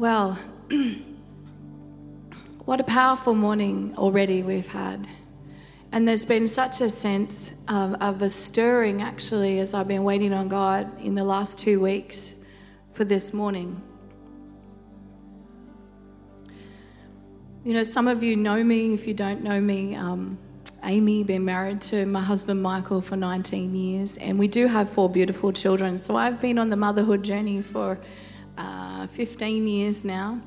Well, what a powerful morning already we've had. And there's been such a sense of, of, a stirring, actually, as I've been waiting on God in the last two weeks for this morning. You know, some of you know me. If you don't know me, um, Aime, been married to my husband Michael for 19 years, and we do have four beautiful children. So I've been on the motherhood journey for uh, 15 years now.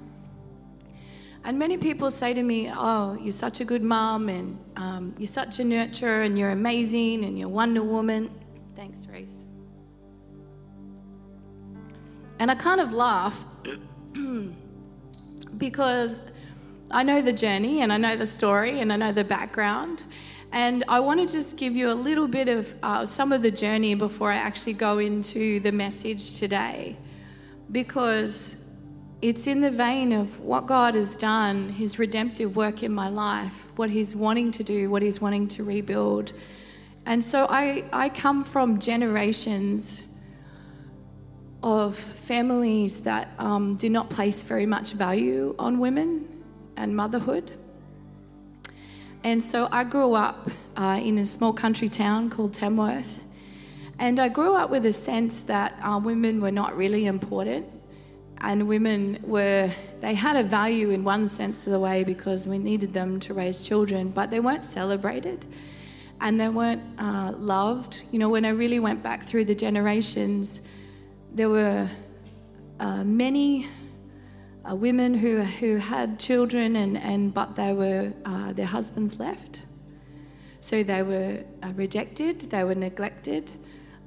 And many people say to me, Oh, you're such a good mom, and um, you're such a nurturer, and you're amazing, and you're Wonder Woman. Thanks, Reese. And I kind of laugh because I know the journey, and I know the story, and I know the background. And I want to just give you a little bit of uh, some of the journey before I actually go into the message today. Because it's in the vein of what God has done, His redemptive work in my life, what He's wanting to do, what He's wanting to rebuild. And so I, I come from generations of families that um, do not place very much value on women and motherhood. And so I grew up uh, in a small country town called Tamworth. And I grew up with a sense that uh, women were not really important and women were they had a value in one sense of the way because we needed them to raise children but they weren't celebrated and they weren't uh, loved. You know when i really went back through the generations there were uh, many uh, women who, who had children and, and but they were uh, their husbands left. So they were uh, rejected they were neglected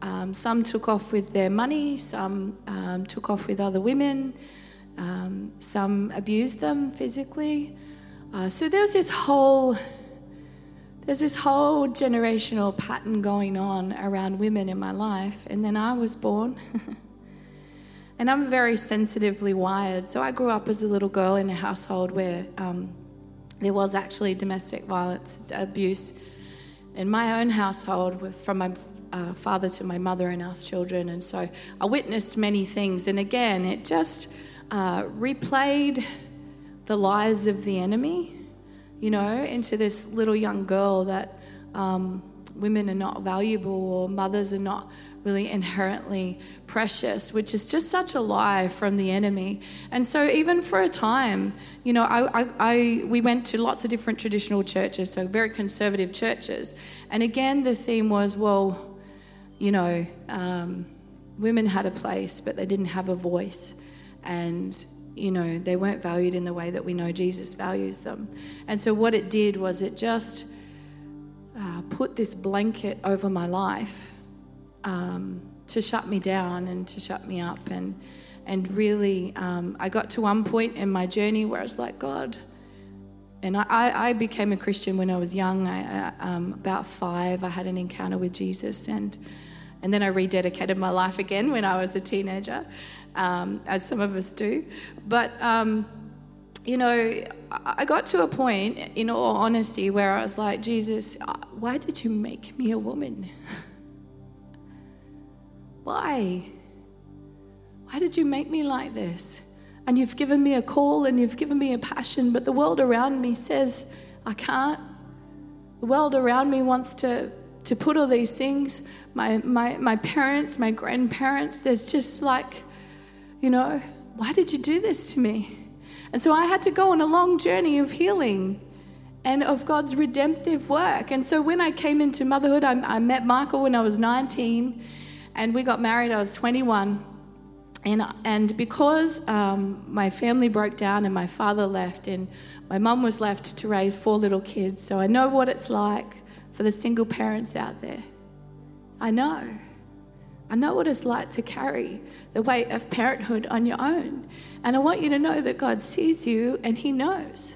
um, some took off with their money, some um, took off with other women, um, some abused them physically. Uh, so there's this whole there's this whole generational pattern going on around women in my life, and then I was born. and I'm very sensitively wired. So I grew up as a little girl in a household where um, there was actually domestic violence, abuse in my own household with, from my father to my mother and us children. And so I witnessed many things. And again, it just uh, replayed the lies of the enemy, you know, into this little young girl that um, women are not valuable or mothers are not really inherently precious, which is just such a lie from the enemy. And so, even for a time, you know, I, I, I, we went to lots of different traditional churches, so very conservative churches. And again, the theme was, well, you know, um, women had a place, but they didn't have a voice. And, you know, they weren't valued in the way that we know Jesus values them. And so, what it did was it just uh, put this blanket over my life um, to shut me down and to shut me up. And, and really, um, I got to one point in my journey where I was like, God, and I, I, became a Christian when I was young. I, um, about five, I had an encounter with Jesus, and and then I rededicated my life again when I was a teenager, um, as some of us do. But, um, you know, I got to a point, in all honesty, where I was like, Jesus, uh, why did you make me a woman? why? Why did you make me like this? And you've given me a call and you've given me a passion, but the world around me says I can't. The world around me wants to to put all these things, my, my, my parents, my grandparents, there's just like, you know, why did you do this to me? And so I had to go on a long journey of healing and of God's redemptive work. And so when I came into motherhood, I, I met Michael when I was 19 and we got married, I was 21. And, and because um, my family broke down and my father left, and my mum was left to raise four little kids, so I know what it's like for the single parents out there. I know. I know what it's like to carry the weight of parenthood on your own. And I want you to know that God sees you and He knows.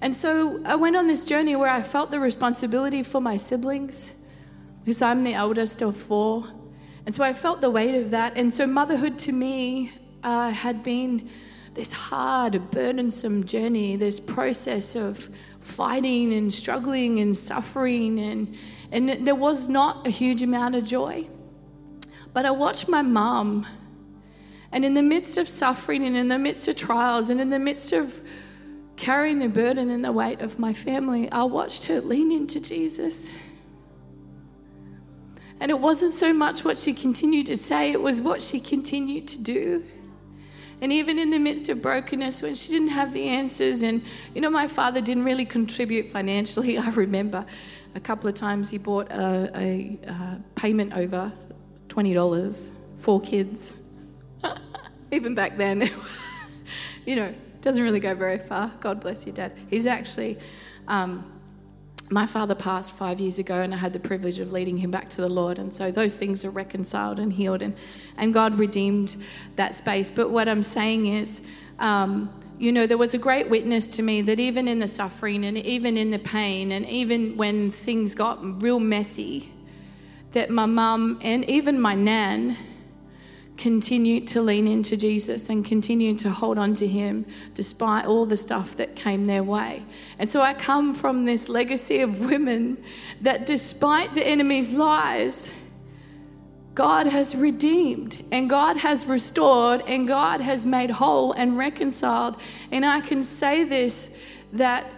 And so I went on this journey where I felt the responsibility for my siblings because I'm the eldest of four. And so I felt the weight of that. And so motherhood to me uh, had been this hard, burdensome journey, this process of fighting and struggling and suffering, and, and there was not a huge amount of joy. But I watched my mom, And in the midst of suffering and in the midst of trials and in the midst of carrying the burden and the weight of my family, I watched her lean into Jesus. And it wasn't so much what she continued to say, it was what she continued to do. And even in the midst of brokenness, when she didn't have the answers, and you know, my father didn't really contribute financially. I remember a couple of times he bought a, a, a payment over $20, four kids. even back then, you know, doesn't really go very far. God bless you, Dad. He's actually, um, my father passed five years ago, and I had the privilege of leading him back to the Lord. And so those things are reconciled and healed, and, and God redeemed that space. But what I'm saying is, um, you know, there was a great witness to me that even in the suffering and even in the pain, and even when things got real messy, that my mum and even my nan, continue to lean into Jesus and continue to hold on to Him despite all the stuff that came their way. And so I come from this legacy of women that, despite the enemy's lies, God has redeemed and God has restored and God has made whole and reconciled. And I can say this that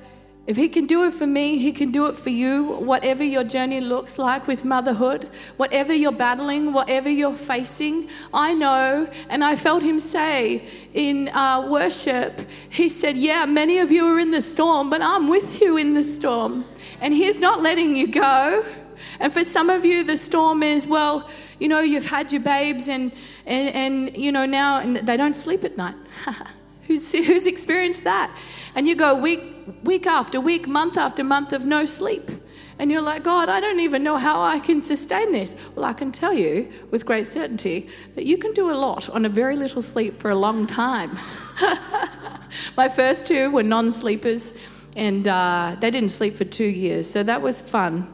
if He can do it for me, He can do it for you, whatever your journey looks like with motherhood, whatever you're battling, whatever you're facing. I know, and I felt Him say in uh, worship, He said, Yeah, many of you are in the storm, but I'm with you in the storm. And He's not letting you go. And for some of you, the storm is, well, you know, you've had your babes and, and, and you know, now and they don't sleep at night. who's, who's experienced that? And you go week, week after week, month after month of no sleep. And you're like, God, I don't even know how I can sustain this. Well, I can tell you with great certainty that you can do a lot on a very little sleep for a long time. My first two were non sleepers, and uh, they didn't sleep for two years. So that was fun.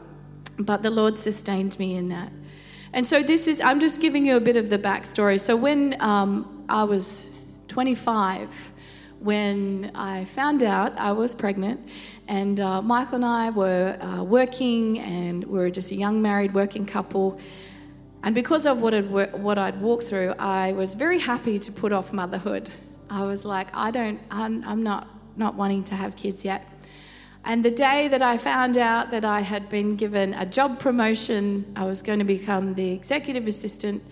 But the Lord sustained me in that. And so this is, I'm just giving you a bit of the backstory. So when um, I was 25, when I found out I was pregnant, and uh, Michael and I were uh, working, and we were just a young married working couple. And because of what I'd, what I'd walked through, I was very happy to put off motherhood. I was like, I don't, I'm, I'm not, not wanting to have kids yet. And the day that I found out that I had been given a job promotion, I was going to become the executive assistant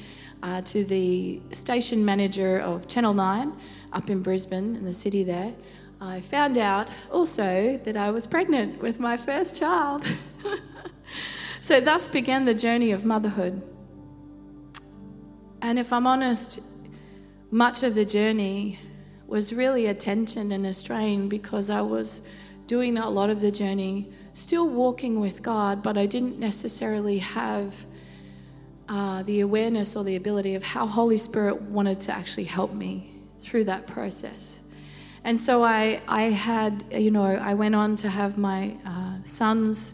uh, to the station manager of Channel 9 up in Brisbane, in the city there, I found out also that I was pregnant with my first child. so, thus began the journey of motherhood. And if I'm honest, much of the journey was really a tension and a strain because I was doing a lot of the journey, still walking with God, but I didn't necessarily have uh, the awareness or the ability of how Holy Spirit wanted to actually help me through that process. And so I, I had, you know, I went on to have my uh, sons.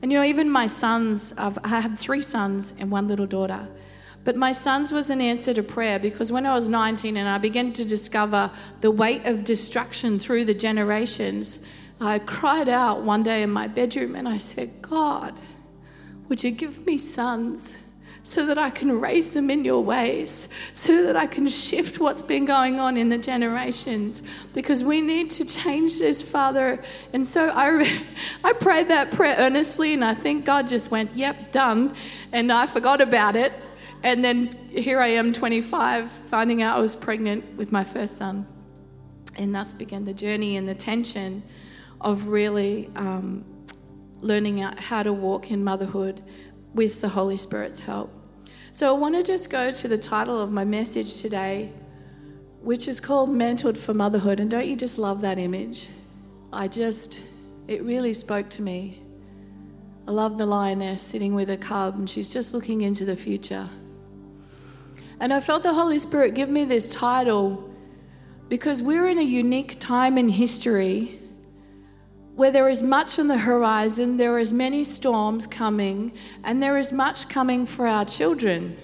And, you know, even my sons, I've, I had three sons and one little daughter. But my sons was an answer to prayer because when I was 19 and I began to discover the weight of destruction through the generations, I cried out one day in my bedroom and I said, God, would you give me sons? So that I can raise them in your ways, so that I can shift what's been going on in the generations, because we need to change this, Father. And so I, I prayed that prayer earnestly, and I think God just went, Yep, done. And I forgot about it. And then here I am, 25, finding out I was pregnant with my first son. And thus began the journey and the tension of really um, learning how to walk in motherhood with the Holy Spirit's help. So I want to just go to the title of my message today, which is called Mentored for Motherhood. And don't you just love that image? I just, it really spoke to me. I love the lioness sitting with a cub, and she's just looking into the future. And I felt the Holy Spirit give me this title because we're in a unique time in history where there is much on the horizon, there is many storms coming, and there is much coming for our children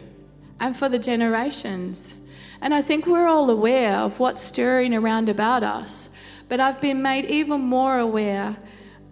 and for the generations. And I think we're all aware of what's stirring around about us, but I've been made even more aware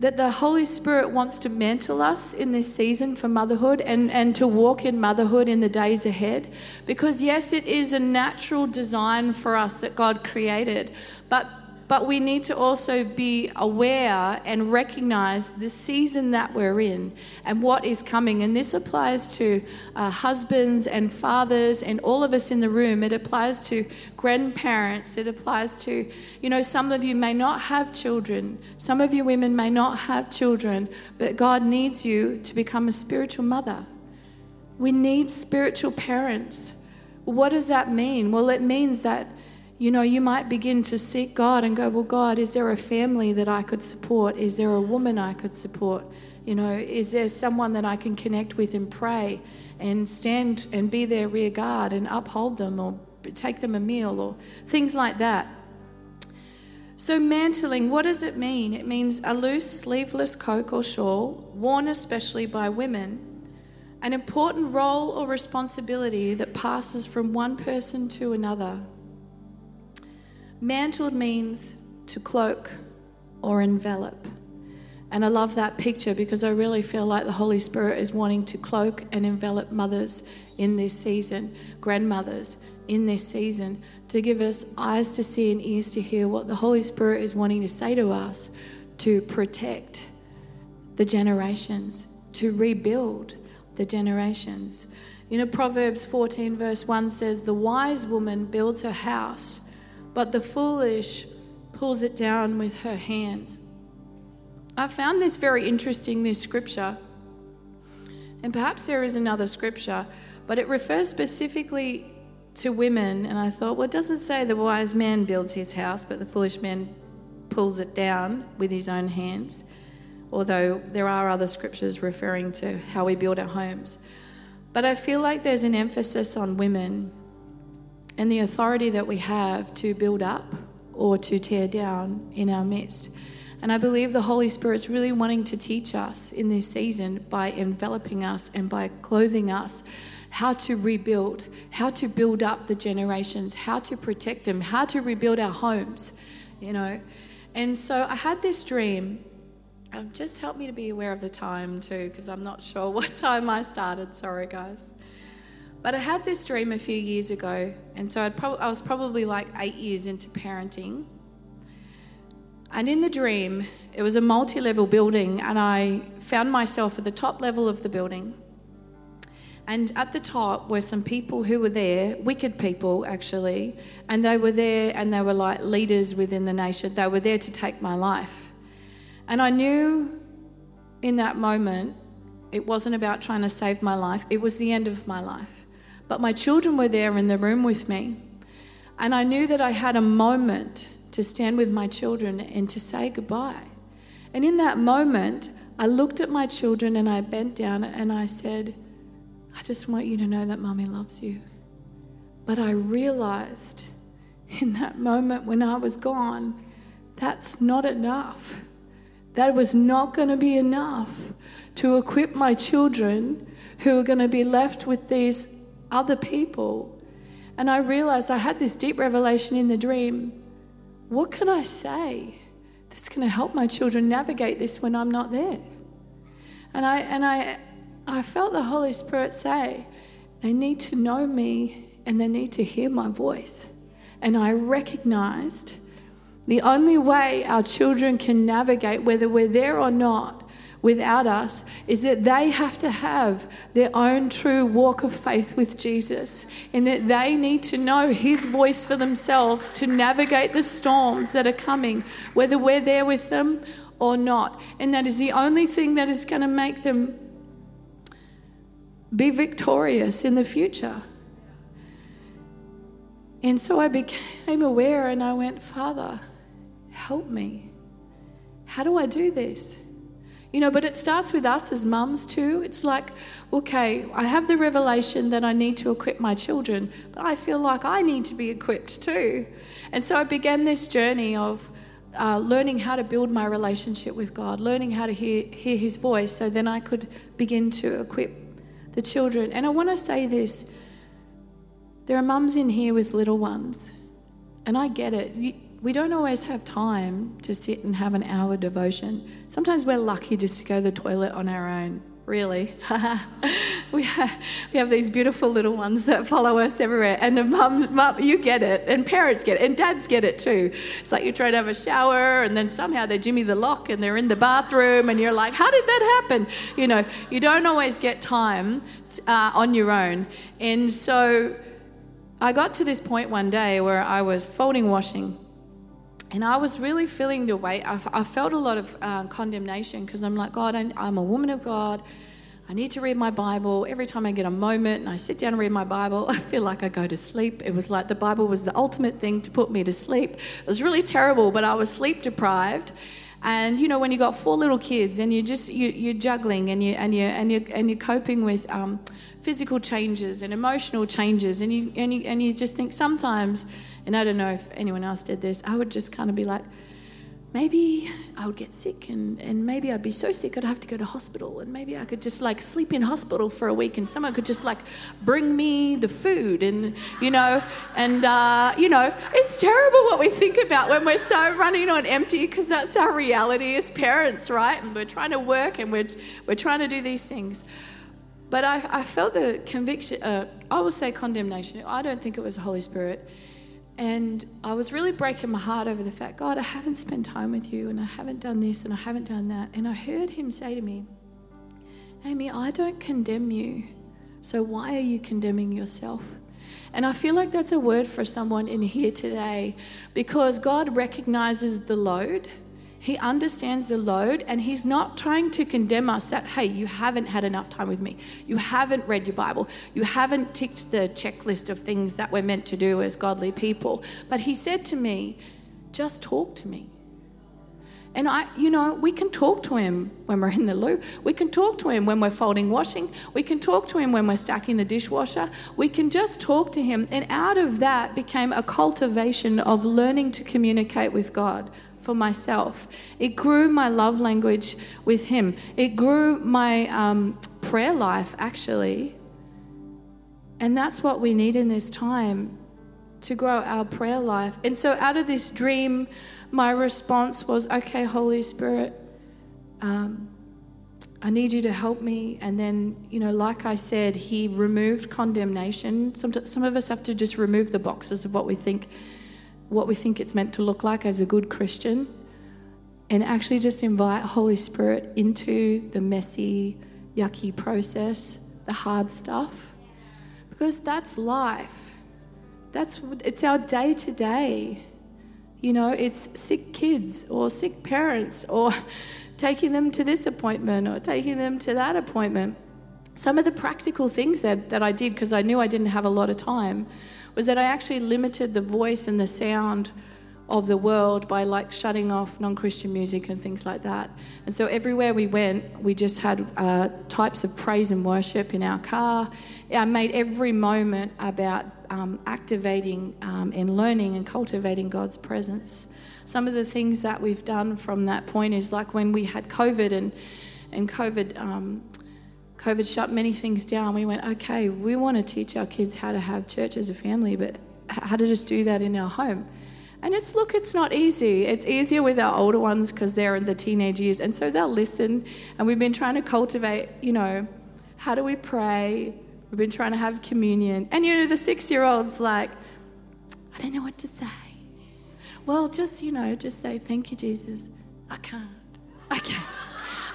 that the Holy Spirit wants to mantle us in this season for motherhood and, and to walk in motherhood in the days ahead. Because, yes, it is a natural design for us that God created, but but we need to also be aware and recognize the season that we're in and what is coming. And this applies to uh, husbands and fathers and all of us in the room. It applies to grandparents. It applies to, you know, some of you may not have children. Some of you women may not have children, but God needs you to become a spiritual mother. We need spiritual parents. What does that mean? Well, it means that you know, you might begin to seek God and go, Well, God, is there a family that I could support? Is there a woman I could support? You know, is there someone that I can connect with and pray and stand and be their rear guard and uphold them or take them a meal or things like that? So, mantling, what does it mean? It means a loose, sleeveless coat or shawl, worn especially by women, an important role or responsibility that passes from one person to another. Mantled means to cloak or envelop. And I love that picture because I really feel like the Holy Spirit is wanting to cloak and envelop mothers in this season, grandmothers in this season, to give us eyes to see and ears to hear what the Holy Spirit is wanting to say to us to protect the generations, to rebuild the generations. You know, Proverbs 14, verse 1 says, The wise woman builds her house but the foolish pulls it down with her hands. I found this very interesting, this scripture. And perhaps there is another scripture, but it refers specifically to women. And I thought, well, it doesn't say the wise man builds his house, but the foolish man pulls it down with his own hands. Although there are other scriptures referring to how we build our homes. But I feel like there's an emphasis on women and the authority that we have to build up or to tear down in our midst. And I believe the Holy Spirit's really wanting to teach us in this season by enveloping us and by clothing us how to rebuild, how to build up the generations, how to protect them, how to rebuild our homes, you know. And so I had this dream. Um, just help me to be aware of the time too, because I'm not sure what time I started. Sorry, guys. But I had this dream a few years ago, and so I was probably like eight years into parenting. And in the dream, it was a multi level building, and I found myself at the top level of the building. And at the top were some people who were there, wicked people actually, and they were there and they were like leaders within the nation. They were there to take my life. And I knew in that moment it wasn't about trying to save my life, it was the end of my life. But my children were there in the room with me. And I knew that I had a moment to stand with my children and to say goodbye. And in that moment, I looked at my children and I bent down and I said, I just want you to know that mommy loves you. But I realized in that moment when I was gone, that's not enough. That was not going to be enough to equip my children who are going to be left with these other people. And I realized I had this deep revelation in the dream. What can I say that's going to help my children navigate this when I'm not there? And I and I I felt the Holy Spirit say, they need to know me and they need to hear my voice. And I recognized the only way our children can navigate, whether we're there or not, without us is that they have to have their own true walk of faith with Jesus, and that they need to know His voice for themselves to navigate the storms that are coming, whether we're there with them or not. And that is the only thing that is going to make them be victorious in the future. And so I became aware and I went, Father, help me. How do I do this? You know, but it starts with us as mums too. It's like, okay, I have the revelation that I need to equip my children, but I feel like I need to be equipped too. And so I began this journey of uh, learning how to build my relationship with God, learning how to hear, hear His voice, so then I could begin to equip the children. And I want to say this there are mums in here with little ones, and I get it. You, we don't always have time to sit and have an hour devotion. Sometimes we're lucky just to go to the toilet on our own. Really, we have we have these beautiful little ones that follow us everywhere, and the mum, mum, you get it, and parents get it, and dads get it too. It's like you try to have a shower, and then somehow they jimmy the lock, and they're in the bathroom, and you're like, how did that happen? You know, you don't always get time uh, on your own, and so I got to this point one day where I was folding washing and I was really feeling the weight. I, I felt a lot of uh, condemnation because I'm like, God, I, I'm a woman of God. I need to read my Bible. Every time I get a moment and I sit down and read my Bible, I feel like I go to sleep. It was like the Bible was the ultimate thing to put me to sleep. It was really terrible, but I was sleep deprived. And you know, when you got four little kids and you just you, you're juggling and you and you and you and you're coping with um, physical changes and emotional changes, and you and you and you just think sometimes and I don't know if anyone else did this, I would just kind of be like, maybe I would get sick and, and maybe I'd be so sick I'd have to go to hospital. And maybe I could just like sleep in hospital for a week and someone could just like bring me the food and you know and uh, you know it's terrible what we think about when we're so running on empty because that's our reality as parents right? And we're trying to work and we're, we're trying to do these things. But I, I felt the conviction uh, I will say condemnation. I don't think it was the Holy Spirit and I was really breaking my heart over the fact, God, I haven't spent time with you and I haven't done this and I haven't done that. And I heard him say to me, Aime, I don't condemn you. So why are you condemning yourself? And I feel like that's a word for someone in here today because God recognizes the load he understands the load and he's not trying to condemn us that, hey, you haven't had enough time with me. You haven't read your Bible. You haven't ticked the checklist of things that we're meant to do as godly people. But he said to me, just talk to me. And I, you know, we can talk to him when we're in the loo. We can talk to him when we're folding washing. We can talk to him when we're stacking the dishwasher. We can just talk to him. And out of that became a cultivation of learning to communicate with God for myself. It grew my love language with Him. It grew my um, prayer life, actually. And that's what we need in this time to grow our prayer life. And so, out of this dream, my response was, okay, Holy Spirit, um, I need you to help me. And then, you know, like I said, He removed condemnation. Some, some of us have to just remove the boxes of what we think what we think it's meant to look like as a good Christian and actually just invite Holy Spirit into the messy, yucky process, the hard stuff. Because that's life. That's it's our day to day. You know, it's sick kids or sick parents or taking them to this appointment or taking them to that appointment. Some of the practical things that, that I did because I knew I didn't have a lot of time was that I actually limited the voice and the sound of the world by like shutting off non-christian music and things like that. And so everywhere we went we just had uh, types of praise and worship in our car. I made every moment about um, activating um, and learning and cultivating god's presence. Some of the things that we've done from that point is like when we had covid and and covid um, COVID shut many things down, we went, okay, we want to teach our kids how to have church as a family, but how to just do that in our home. And it's, look, it's not easy. It's easier with our older ones because they're in the teenage years. And so they'll listen. And we've been trying to cultivate, you know, how do we pray? We've been trying to have communion. And, you know, the six year old's like, I don't know what to say. Well, just, you know, just say, thank you, Jesus. I can't. I can't.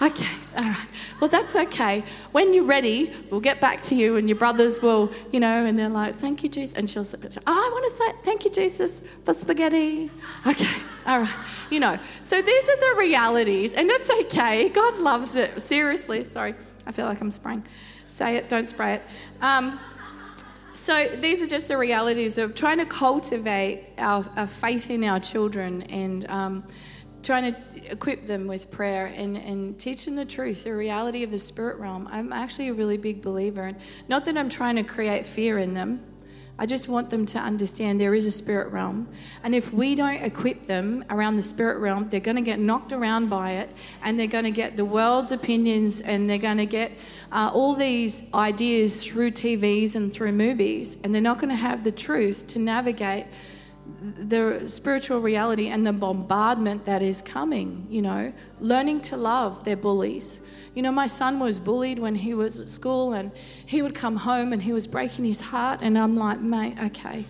Okay, all right. Well, that's okay. When you're ready, we'll get back to you, and your brothers will, you know, and they're like, thank you, Jesus. And she'll say, oh, I want to say thank you, Jesus, for spaghetti. Okay, all right. You know, so these are the realities, and it's okay. God loves it. Seriously, sorry. I feel like I'm spraying. Say it, don't spray it. Um, so these are just the realities of trying to cultivate our, our faith in our children and um, trying to equip them with prayer and, and teach them the truth, the reality of the spirit realm. I'm actually a really big believer. And not that I'm trying to create fear in them, I just want them to understand there is a spirit realm. And if we don't equip them around the spirit realm, they're going to get knocked around by it and they're going to get the world's opinions and they're going to get uh, all these ideas through TVs and through movies. And they're not going to have the truth to navigate the spiritual reality and the bombardment that is coming, you know, learning to love their bullies. You know, my son was bullied when he was at school and he would come home and he was breaking his heart. And I'm like, mate, okay.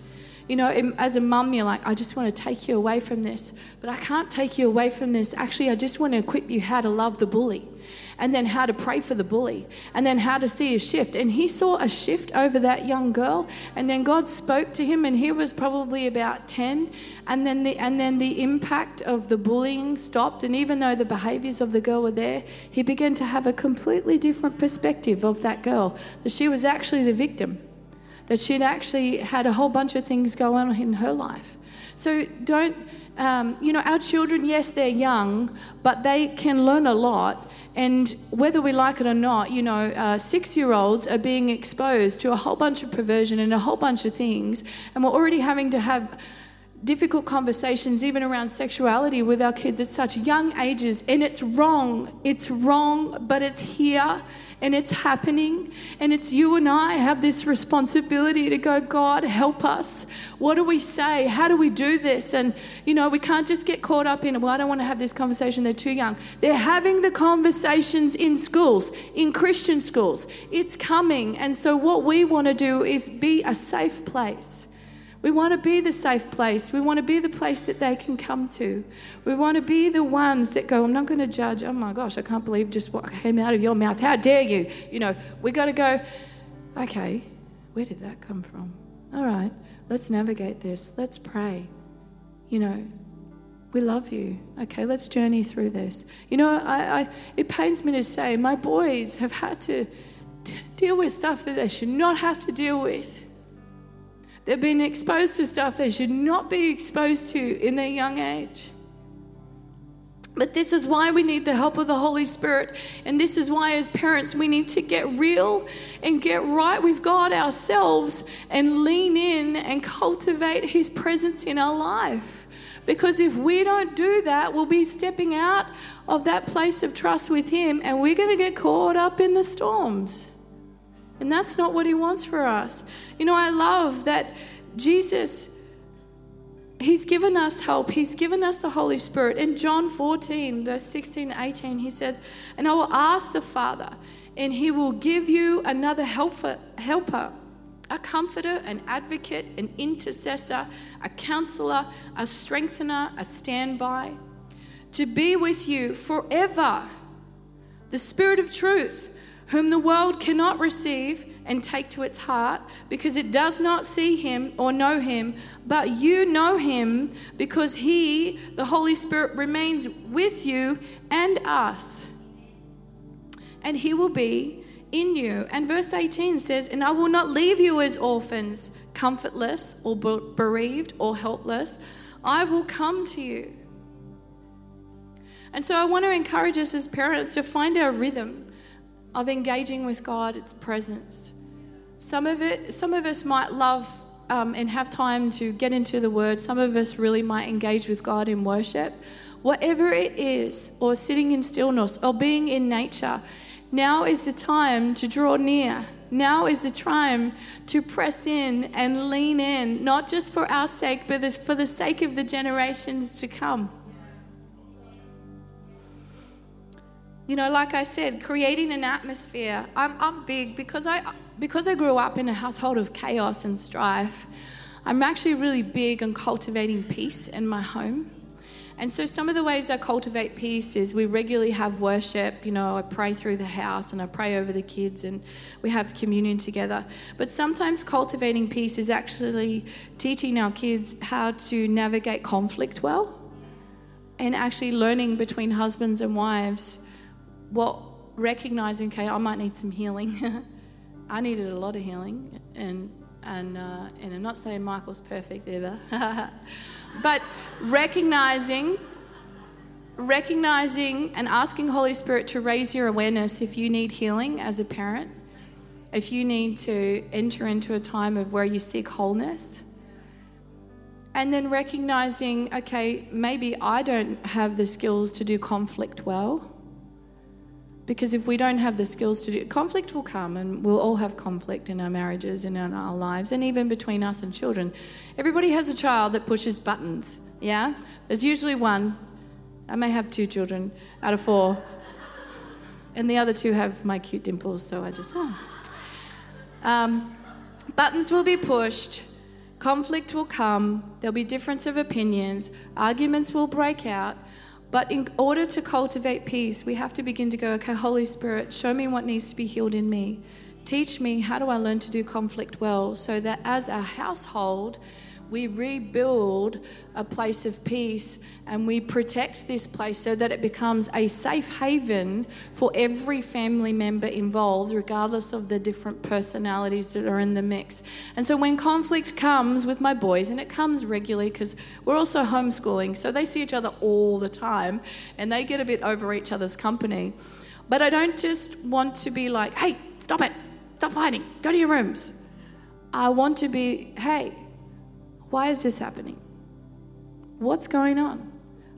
You know, as a mum, you're like, I just want to take you away from this, but I can't take you away from this. Actually, I just want to equip you how to love the bully and then how to pray for the bully, and then how to see a shift. And he saw a shift over that young girl, and then God spoke to him, and he was probably about 10, and then the, and then the impact of the bullying stopped. And even though the behaviors of the girl were there, he began to have a completely different perspective of that girl, that she was actually the victim, that she'd actually had a whole bunch of things go on in her life. So don't, um, you know, our children, yes, they're young, but they can learn a lot and whether we like it or not, you know, uh, six year olds are being exposed to a whole bunch of perversion and a whole bunch of things. And we're already having to have difficult conversations, even around sexuality, with our kids at such young ages. And it's wrong. It's wrong, but it's here and it's happening. And it's you and I have this responsibility to go, God, help us. What do we say? How do we do this? And, you know, we can't just get caught up in, well, I don't want to have this conversation. They're too young. They're having the conversations in schools, in Christian schools. It's coming. And so, what we want to do is be a safe place we want to be the safe place. We want to be the place that they can come to. We want to be the ones that go, I'm not going to judge. Oh my gosh, I can't believe just what came out of your mouth. How dare you? You know, we got to go, okay, where did that come from? All right, let's navigate this. Let's pray. You know, we love you. Okay, let's journey through this. You know, I, I, it pains me to say my boys have had to deal with stuff that they should not have to deal with. They've been exposed to stuff they should not be exposed to in their young age. But this is why we need the help of the Holy Spirit. And this is why, as parents, we need to get real and get right with God ourselves and lean in and cultivate His presence in our life. Because if we don't do that, we'll be stepping out of that place of trust with Him and we're going to get caught up in the storms. And that's not what He wants for us. You know, I love that Jesus, He's given us help. He's given us the Holy Spirit. In John 14, verse 16 18, He says, And I will ask the Father, and He will give you another helper, helper a comforter, an advocate, an intercessor, a counselor, a strengthener, a standby, to be with you forever. The Spirit of truth whom the world cannot receive and take to its heart because it does not see him or know him, but you know him because he, the Holy Spirit, remains with you and us. And he will be in you. And verse 18 says, And I will not leave you as orphans, comfortless or bereaved or helpless. I will come to you. And so I want to encourage us as parents to find our rhythm of engaging with God, its presence. Some of it, some of us might love um, and have time to get into the Word. Some of us really might engage with God in worship. Whatever it is, or sitting in stillness, or being in nature, now is the time to draw near. Now is the time to press in and lean in, not just for our sake, but for the sake of the generations to come. You know, like I said, creating an atmosphere. I'm, I'm big because I, because I grew up in a household of chaos and strife. I'm actually really big on cultivating peace in my home. And so, some of the ways I cultivate peace is we regularly have worship. You know, I pray through the house and I pray over the kids and we have communion together. But sometimes cultivating peace is actually teaching our kids how to navigate conflict well and actually learning between husbands and wives what recognizing, okay, I might need some healing. I needed a lot of healing, and and uh, and I'm not saying Michael's perfect either, but recognizing, recognizing, and asking Holy Spirit to raise your awareness if you need healing as a parent, if you need to enter into a time of where you seek wholeness. And then recognizing, okay, maybe I don't have the skills to do conflict well Because if we don't have the skills to do conflict will come and we'll all have conflict in our marriages and in our lives and even between us and children. Everybody has a child that pushes buttons, yeah? There's usually one. I may have two children out of four. And the other two have my cute dimples, so I just, oh. Um, buttons will be pushed, conflict will come, there'll be difference of opinions, arguments will break out, but in order to cultivate peace, we have to begin to go, okay, Holy Spirit, show me what needs to be healed in me. Teach me how do I learn to do conflict well so that as a household, we rebuild a place of peace and we protect this place so that it becomes a safe haven for every family member involved, regardless of the different personalities that are in the mix. And so when conflict comes with my boys, and it comes regularly because we're also homeschooling, so they see each other all the time and they get a bit over each other's company. But I don't just want to be like, hey, stop it, stop fighting, go to your rooms. I want to be, hey, why is this happening? What's going on?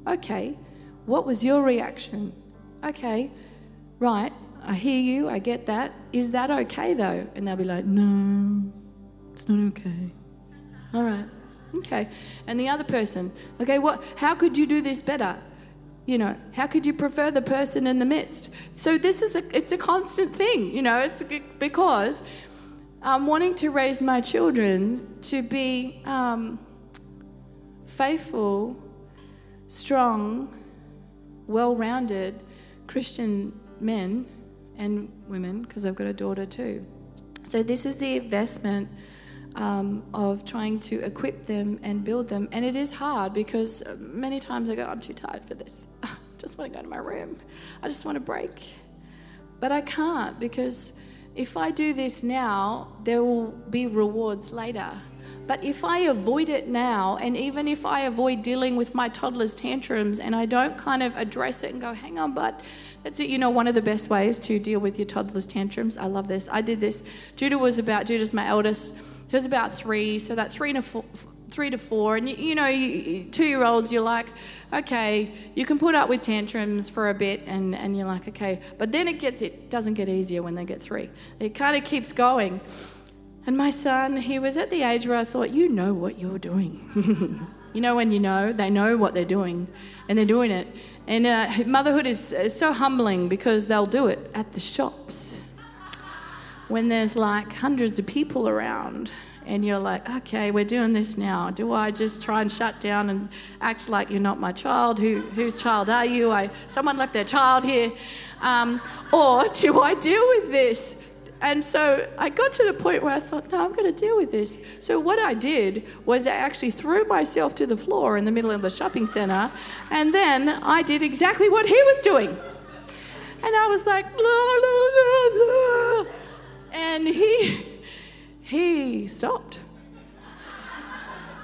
Okay, what was your reaction? Okay, right, I hear you, I get that. Is that okay though? And they'll be like, no, it's not okay. All right, okay. And the other person, okay, what, how could you do this better? You know, how could you prefer the person in the midst? So this is a, it's a constant thing, you know, it's because I'm wanting to raise my children to be um, faithful, strong, well rounded Christian men and women, because I've got a daughter too. So, this is the investment um, of trying to equip them and build them. And it is hard because many times I go, I'm too tired for this. I just want to go to my room. I just want to break. But I can't because if I do this now, there will be rewards later. But if I avoid it now, and even if I avoid dealing with my toddler's tantrums and I don't kind of address it and go, hang on, but that's it, you know, one of the best ways to deal with your toddler's tantrums. I love this. I did this. Judah was about, Judah's my eldest. He was about three, so that three and a four, three to four, and you, you know, two year olds, you're like, okay, you can put up with tantrums for a bit, and, and you're like, okay, but then it gets it doesn't get easier when they get three. It kind of keeps going. And my son, he was at the age where I thought, you know what you're doing. you know when you know, they know what they're doing, and they're doing it. And uh, motherhood is, is so humbling because they'll do it at the shops when there's like hundreds of people around and you're like, okay, we're doing this now. Do I just try and shut down and act like you're not my child? Who, whose child are you? I, someone left their child here. Um, or do I deal with this? And so I got to the point where I thought, no, I'm going to deal with this. So what I did was I actually threw myself to the floor in the middle of the shopping center, and then I did exactly what he was doing. And I was like, blah, blah, blah, and he he stopped.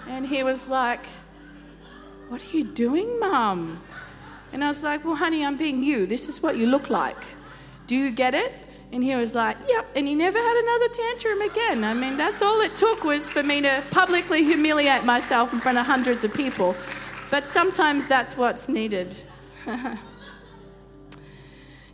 And he was like, What are you doing, Mum? And I was like, Well, honey, I'm being you. This is what you look like. Do you get it? And he was like, Yep. And he never had another tantrum again. I mean, that's all it took was for me to publicly humiliate myself in front of hundreds of people. But sometimes that's what's needed.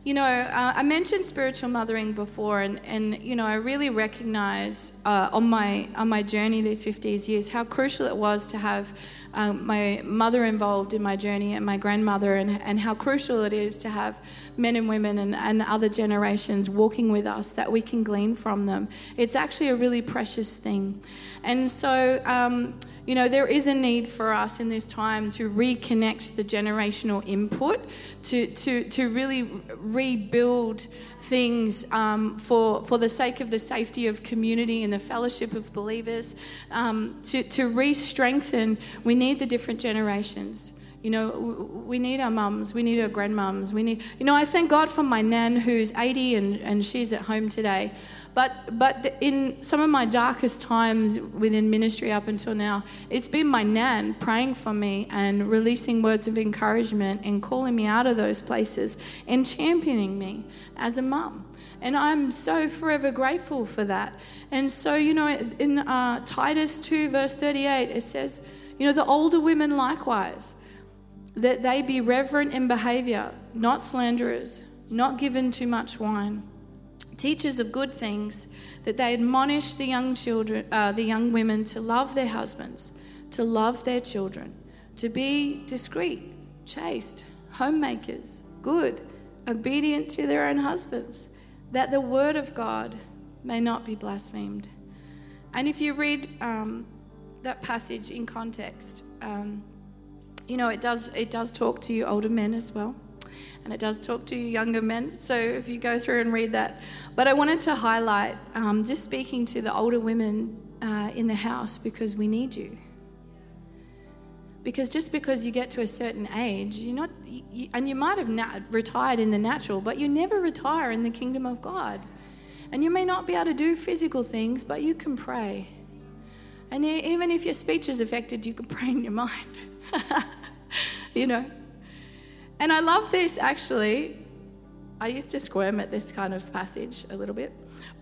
You know, uh, I mentioned spiritual mothering before, and, and you know, I really recognize uh, on my on my journey these 50 years how crucial it was to have um, my mother involved in my journey and my grandmother, and, and how crucial it is to have men and women and, and other generations walking with us that we can glean from them. It's actually a really precious thing. And so, um, you know, there is a need for us in this time to reconnect the generational input, to, to, to really rebuild things um, for, for the sake of the safety of community and the fellowship of believers, um, to, to re strengthen. We need the different generations. You know, we need our mums, we need our grandmums, we need, you know, I thank God for my nan who's 80 and, and she's at home today. But, but in some of my darkest times within ministry up until now, it's been my nan praying for me and releasing words of encouragement and calling me out of those places and championing me as a mum. And I'm so forever grateful for that. And so, you know, in uh, Titus 2, verse 38, it says, you know, the older women likewise, that they be reverent in behavior, not slanderers not given to much wine, teachers of good things, that they admonish the young children, uh, the young women to love their husbands, to love their children, to be discreet, chaste, homemakers, good, obedient to their own husbands, that the word of God may not be blasphemed. And if you read um, that passage in context, um, you know it does it does talk to you older men as well, and it does talk to you younger men. So if you go through and read that, but I wanted to highlight um, just speaking to the older women uh, in the house because we need you. Because just because you get to a certain age, you're not, you, and you might have retired in the natural, but you never retire in the kingdom of God. And you may not be able to do physical things, but you can pray. And even if your speech is affected, you can pray in your mind. you know? And I love this actually. I used to squirm at this kind of passage a little bit.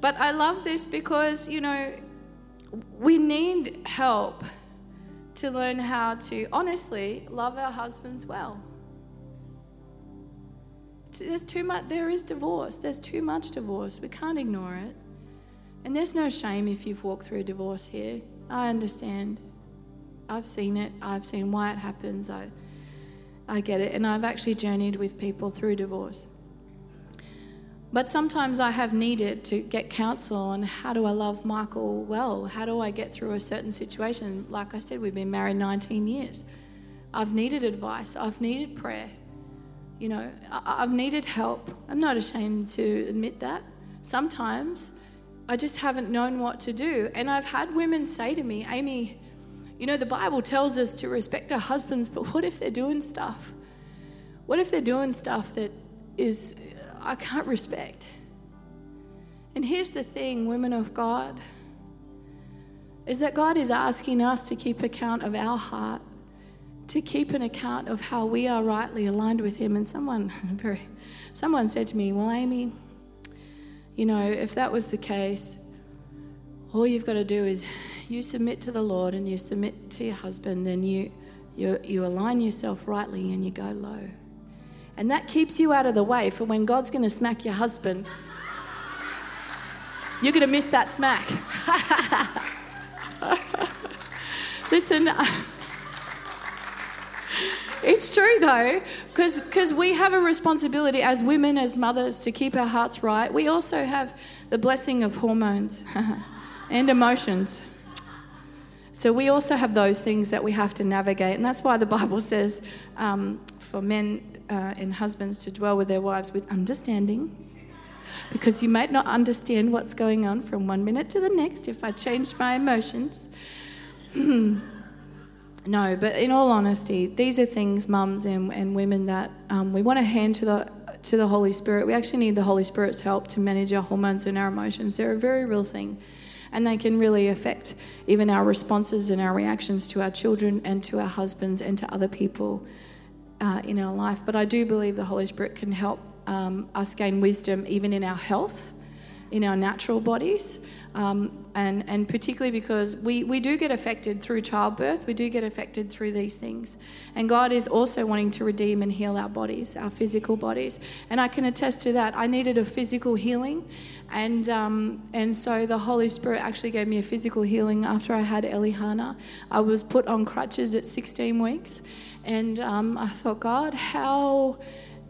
But I love this because, you know, we need help to learn how to honestly love our husbands well. There's too much, there is divorce. There's too much divorce. We can't ignore it. And there's no shame if you've walked through a divorce here. I understand. I've seen it. I've seen why it happens. I, I get it. And I've actually journeyed with people through divorce. But sometimes I have needed to get counsel on how do I love Michael well? How do I get through a certain situation? Like I said, we've been married 19 years. I've needed advice, I've needed prayer. You know, I've needed help. I'm not ashamed to admit that. Sometimes I just haven't known what to do. And I've had women say to me, Aime, you know, the Bible tells us to respect our husbands, but what if they're doing stuff? What if they're doing stuff that is uh, I can't respect. And here's the thing, women of God, is that God is asking us to keep account of our heart, to keep an account of how we are rightly aligned with Him. And someone very, someone said to me, "Well, Aime, you know, if that was the case, all you've got to do is you submit to the Lord and you submit to your husband and you you, you align yourself rightly and you go low." And that keeps you out of the way for when God's going to smack your husband. You're going to miss that smack. Listen, uh, it's true though, because because we have a responsibility as women, as mothers, to keep our hearts right. We also have the blessing of hormones and emotions. So we also have those things that we have to navigate. And that's why the Bible says um, for men uh, and husbands to dwell with their wives with understanding. Because you might not understand what's going on from one minute to the next if I change my emotions. no, but in all honesty, these are things, mums and, and women, that um, we want to hand to the to the Holy Spirit. We actually need the Holy Spirit's help to manage our hormones and our emotions. They're a very real thing, and they can really affect even our responses and our reactions to our children and to our husbands and to other people uh, in our life. But I do believe the Holy Spirit can help um, us gain wisdom even in our health, in our natural bodies. Um, and, and particularly because we, we do get affected through childbirth, we do get affected through these things. And God is also wanting to redeem and heal our bodies, our physical bodies. And I can attest to that. I needed a physical healing, and, um, and so the Holy Spirit actually gave me a physical healing after I had Elihana. I was put on crutches at 16 weeks. And um, I thought, God, how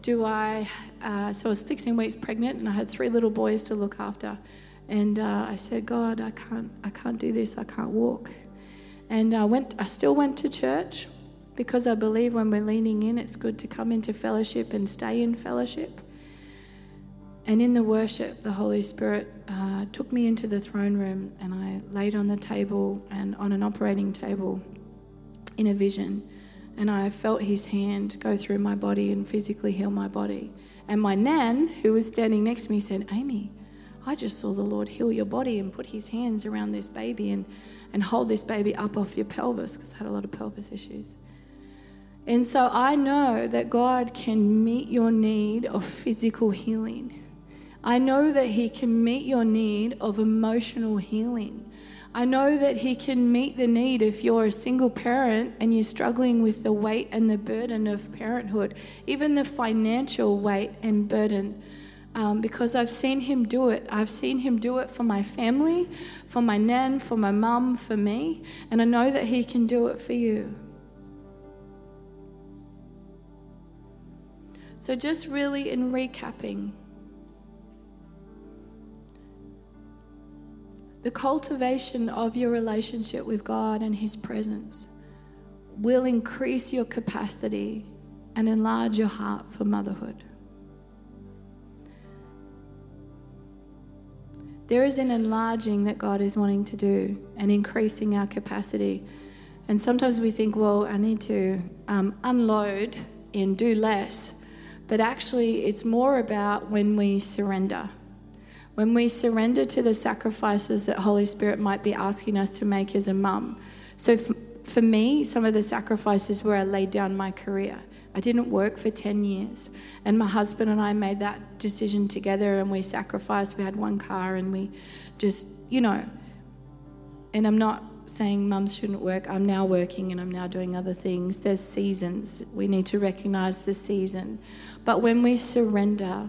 do I? Uh, so I was 16 weeks pregnant, and I had three little boys to look after. And uh, I said, God, I can't, I can't do this. I can't walk. And I went. I still went to church because I believe when we're leaning in, it's good to come into fellowship and stay in fellowship. And in the worship, the Holy Spirit uh, took me into the throne room, and I laid on the table and on an operating table in a vision and I felt his hand go through my body and physically heal my body. And my nan, who was standing next to me, said, Aime, I just saw the Lord heal your body and put his hands around this baby and, and hold this baby up off your pelvis because I had a lot of pelvis issues. And so I know that God can meet your need of physical healing. I know that He can meet your need of emotional healing. I know that He can meet the need if you're a single parent and you're struggling with the weight and the burden of parenthood, even the financial weight and burden. Um, because I've seen Him do it. I've seen Him do it for my family, for my nan, for my mum, for me, and I know that He can do it for you. So, just really in recapping, The cultivation of your relationship with God and His presence will increase your capacity and enlarge your heart for motherhood. There is an enlarging that God is wanting to do and increasing our capacity. And sometimes we think, well, I need to um, unload and do less. But actually, it's more about when we surrender when we surrender to the sacrifices that Holy Spirit might be asking us to make as a mum. So for, for me, some of the sacrifices where I laid down my career. I didn't work for 10 years. And my husband and I made that decision together and we sacrificed. We had one car and we just, you know, and I'm not saying mums shouldn't work. I'm now working and I'm now doing other things. There's seasons. We need to recognize the season. But when we surrender,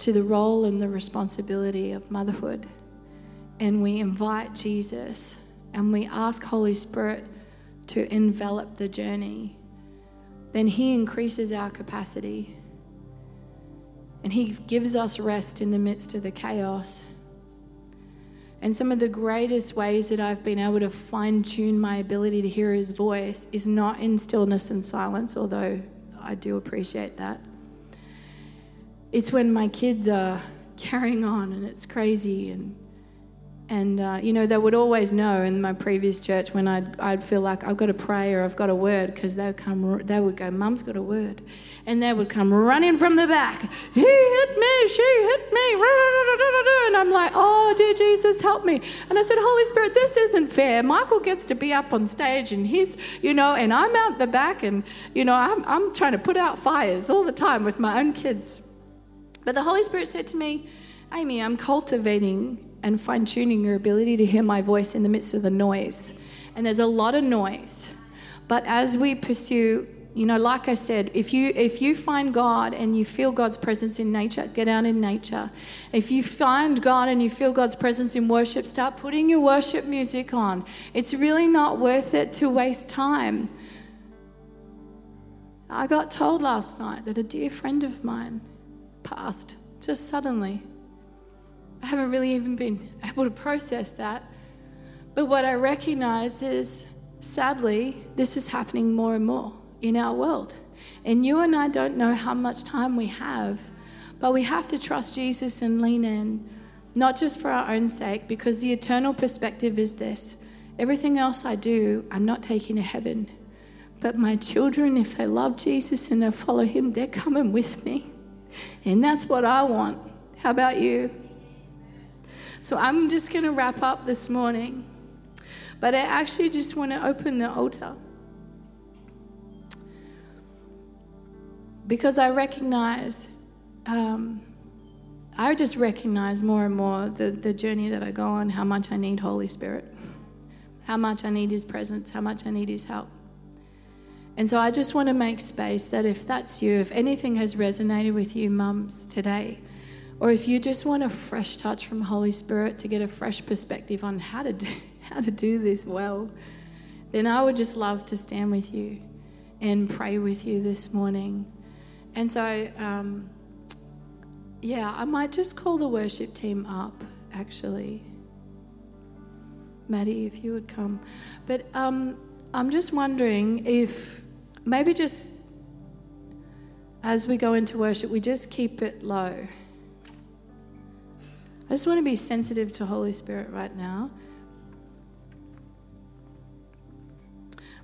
to the role and the responsibility of motherhood. And we invite Jesus and we ask Holy Spirit to envelop the journey. Then He increases our capacity and He gives us rest in the midst of the chaos. And some of the greatest ways that I've been able to fine tune my ability to hear His voice is not in stillness and silence, although I do appreciate that it's when my kids are carrying on and it's crazy and and uh, you know they would always know in my previous church when I'd, I'd feel like I've got a prayer I've got a word because they would come they would go mum's got a word. And they would come running from the back. He hit me she hit me and I'm like oh dear Jesus help me. And I said Holy Spirit this isn't fair. Michael gets to be up on stage and he's you know and I'm out the back and you know I'm, I'm trying to put out fires all the time with my own kids. But the Holy Spirit said to me, Aime, I'm cultivating and fine tuning your ability to hear my voice in the midst of the noise. And there's a lot of noise. But as we pursue, you know, like I said, if you if you find God and you feel God's presence in nature, get out in nature. If you find God and you feel God's presence in worship, start putting your worship music on. It's really not worth it to waste time. I got told last night that a dear friend of mine passed just suddenly. I haven't really even been able to process that. But what I recognize is, sadly, this is happening more and more in our world. And you and I don't know how much time we have, but we have to trust Jesus and lean in, not just for our own sake, because the eternal perspective is this everything else I do, I'm not taking to heaven. But my children, if they love Jesus and they follow Him, they're coming with me. And that's what I want. How about you? So I'm just going to wrap up this morning. But I actually just want to open the altar. Because I recognize, um, I just recognize more and more the, the journey that I go on, how much I need Holy Spirit, how much I need His presence, how much I need His help. And so I just want to make space that if that's you, if anything has resonated with you, mums, today, or if you just want a fresh touch from Holy Spirit to get a fresh perspective on how to do, how to do this well, then I would just love to stand with you and pray with you this morning. And so, um, yeah, I might just call the worship team up, actually. Maddie, if you would come. But um, I'm just wondering if maybe just as we go into worship, we just keep it low. I just want to be sensitive to Holy Spirit right now.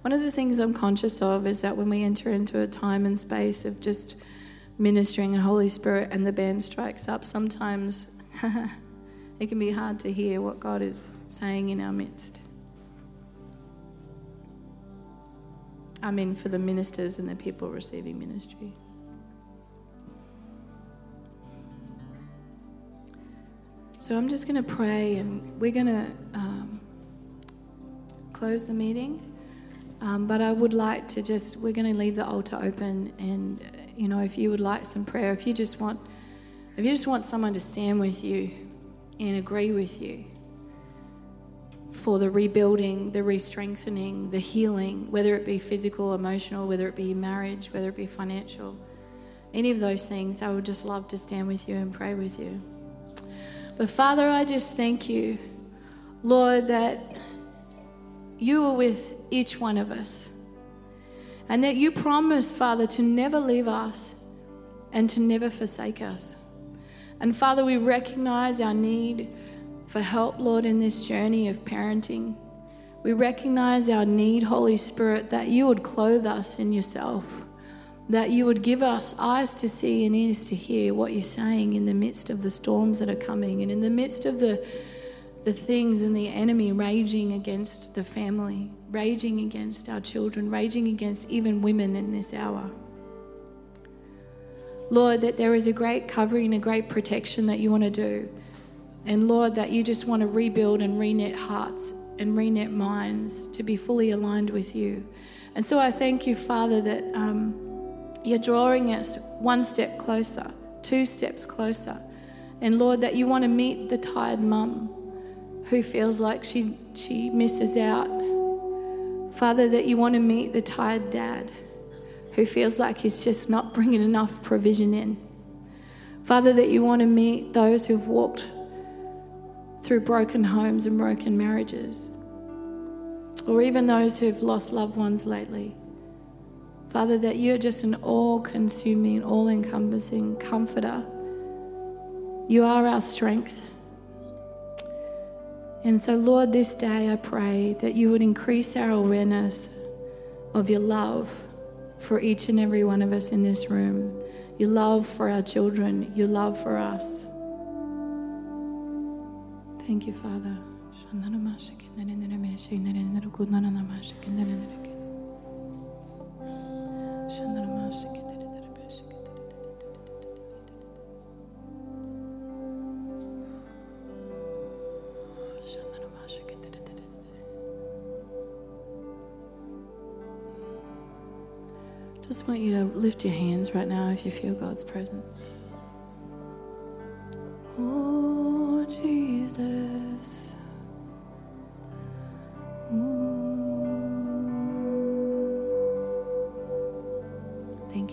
One of the things I'm conscious of is that when we enter into a time and space of just ministering and Holy Spirit and the band strikes up, sometimes it can be hard to hear what God is saying in our midst. I mean, for the ministers and the people receiving ministry. So I'm just going to pray and we're going to um, close the meeting. Um, but I would like to just, we're going to leave the altar open. And, you know, if you would like some prayer, if you just want, if you just want someone to stand with you and agree with you for the rebuilding, the re strengthening, the healing, whether it be physical, emotional, whether it be marriage, whether it be financial, any of those things, I would just love to stand with you and pray with you. But Father, I just thank you, Lord, that you are with each one of us. And that you promise, Father, to never leave us and to never forsake us. And Father, we recognize our need for help, Lord, in this journey of parenting. We recognize our need, Holy Spirit, that you would clothe us in yourself, that you would give us eyes to see and ears to hear what you're saying in the midst of the storms that are coming and in the midst of the the things and the enemy raging against the family, raging against our children, raging against even women in this hour. Lord, that there is a great covering, a great protection that you want to do. And Lord, that you just want to rebuild and reknit hearts and reknit minds to be fully aligned with you. And so I thank you, Father, that um, you're drawing us one step closer, two steps closer. And Lord, that you want to meet the tired mum who feels like she, she misses out. Father, that you want to meet the tired dad who feels like he's just not bringing enough provision in. Father, that you want to meet those who've walked through broken homes and broken marriages, or even those who've lost loved ones lately. Father, that you're just an all consuming, all encompassing comforter. You are our strength. And so, Lord, this day I pray that you would increase our awareness of your love for each and every one of us in this room, your love for our children, your love for us. Thank you, Father. Just want you to lift your hands right now if you feel God's presence. Oh, Jesus.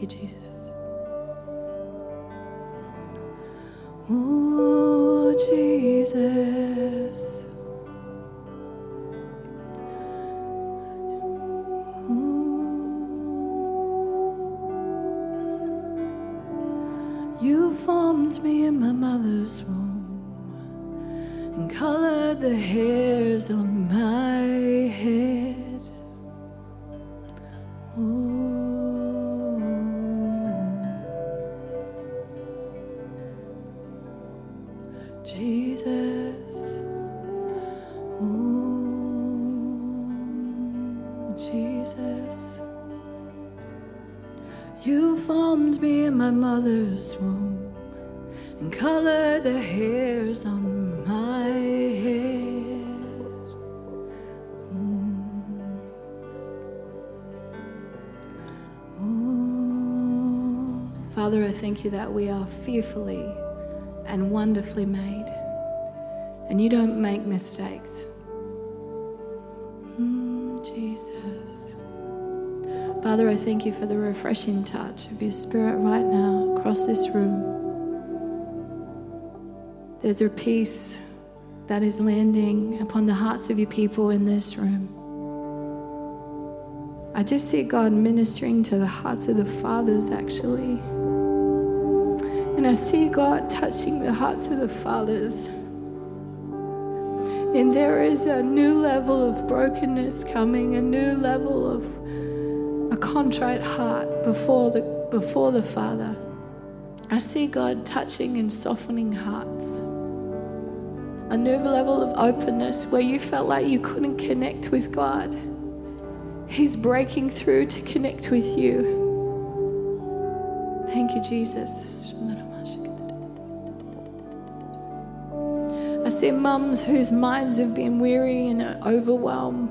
You, Jesus. Oh, Jesus. Mm. You formed me in my mother's womb and colored the hairs on Jesus. Oh, Jesus. You formed me in my mother's womb and colored the hairs on my head. Father, I thank you that we are fearfully and wonderfully made, and you don't make mistakes. Mm, Jesus. Father, I thank you for the refreshing touch of your spirit right now across this room. There's a peace that is landing upon the hearts of your people in this room. I just see God ministering to the hearts of the fathers, actually. And I see God touching the hearts of the fathers. And there is a new level of brokenness coming, a new level of a contrite heart before the, before the Father. I see God touching and softening hearts. A new level of openness where you felt like you couldn't connect with God. He's breaking through to connect with you. Thank you, Jesus. I see mums whose minds have been weary and overwhelmed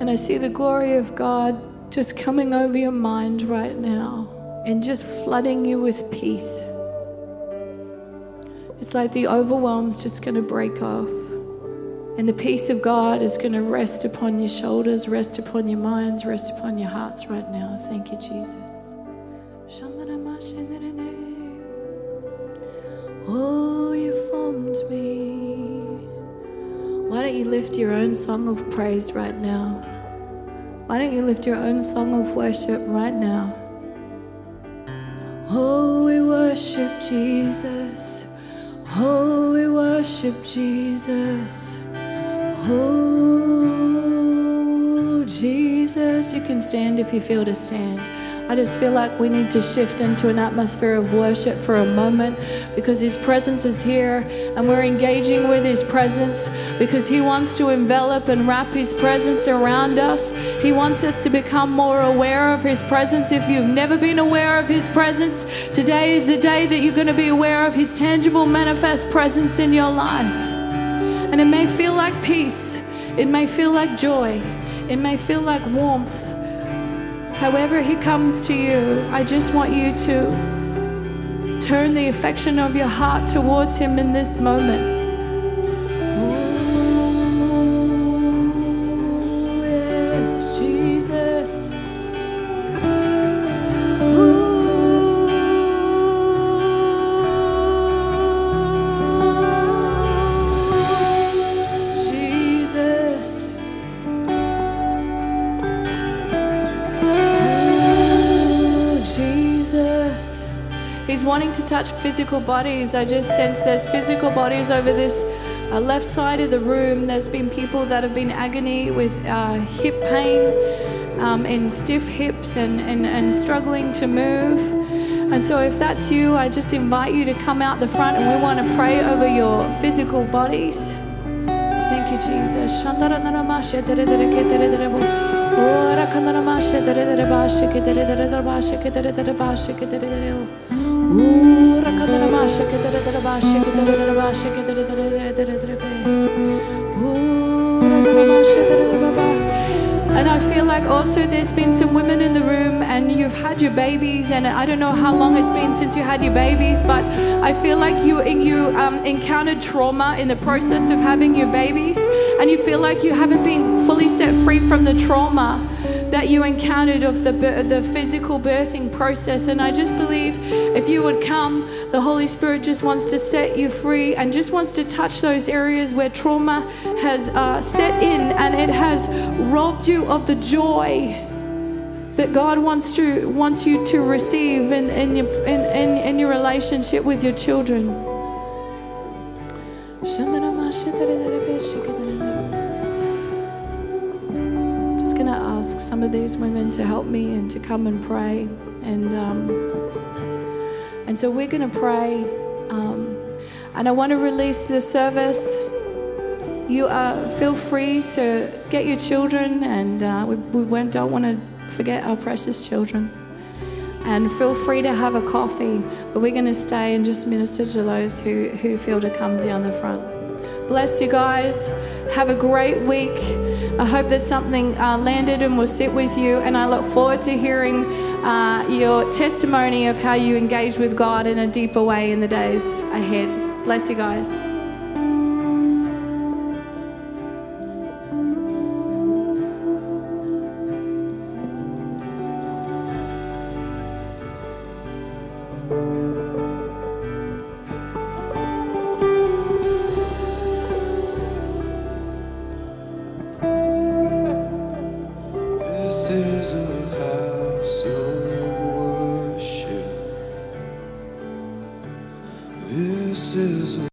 And I see the glory of God just coming over your mind right now and just flooding you with peace. It's like the overwhelm's just going to break off. And the peace of God is going to rest upon your shoulders, rest upon your minds, rest upon your hearts right now. Thank you, Jesus. Oh, you formed me. Why don't you lift your own song of praise right now? Why don't you lift your own song of worship right now? Oh, we worship Jesus. Oh, we worship Jesus. Oh, Jesus. You can stand if you feel to stand. I just feel like we need to shift into an atmosphere of worship for a moment because His presence is here and we're engaging with His presence because He wants to envelop and wrap His presence around us. He wants us to become more aware of His presence. If you've never been aware of His presence, today is the day that you're going to be aware of His tangible, manifest presence in your life. And it may feel like peace, it may feel like joy, it may feel like warmth. However, He comes to you, I just want you to turn the affection of your heart towards Him in this moment. Touch physical bodies. I just sense there's physical bodies over this uh, left side of the room. There's been people that have been agony with uh, hip pain um, and stiff hips and, and, and struggling to move. And so, if that's you, I just invite you to come out the front and we want to pray over your physical bodies. Thank you, Jesus. Ora and I feel like also there's been some women in the room and you've had your babies and I don't know how long it's been since you had your babies, but I feel like you you um, encountered trauma in the process of having your babies and you feel like you haven't been fully set free from the trauma that you encountered of the the physical birthing process. And I just believe if you would come the Holy Spirit just wants to set you free and just wants to touch those areas where trauma has uh, set in and it has robbed you of the joy that God wants to wants you to receive in, in, your, in, in, in your relationship with your children. Just going to ask some of these women to help me and to come and pray. And, um, and so we're going to pray. Um, and I want to release the service. You uh, feel free to get your children, and uh, we, we don't want to forget our precious children. And feel free to have a coffee, but we're going to stay and just minister to those who, who feel to come down the front. Bless you guys. Have a great week. I hope that something uh, landed and will sit with you. And I look forward to hearing uh, your testimony of how you engage with God in a deeper way in the days ahead. Bless you guys.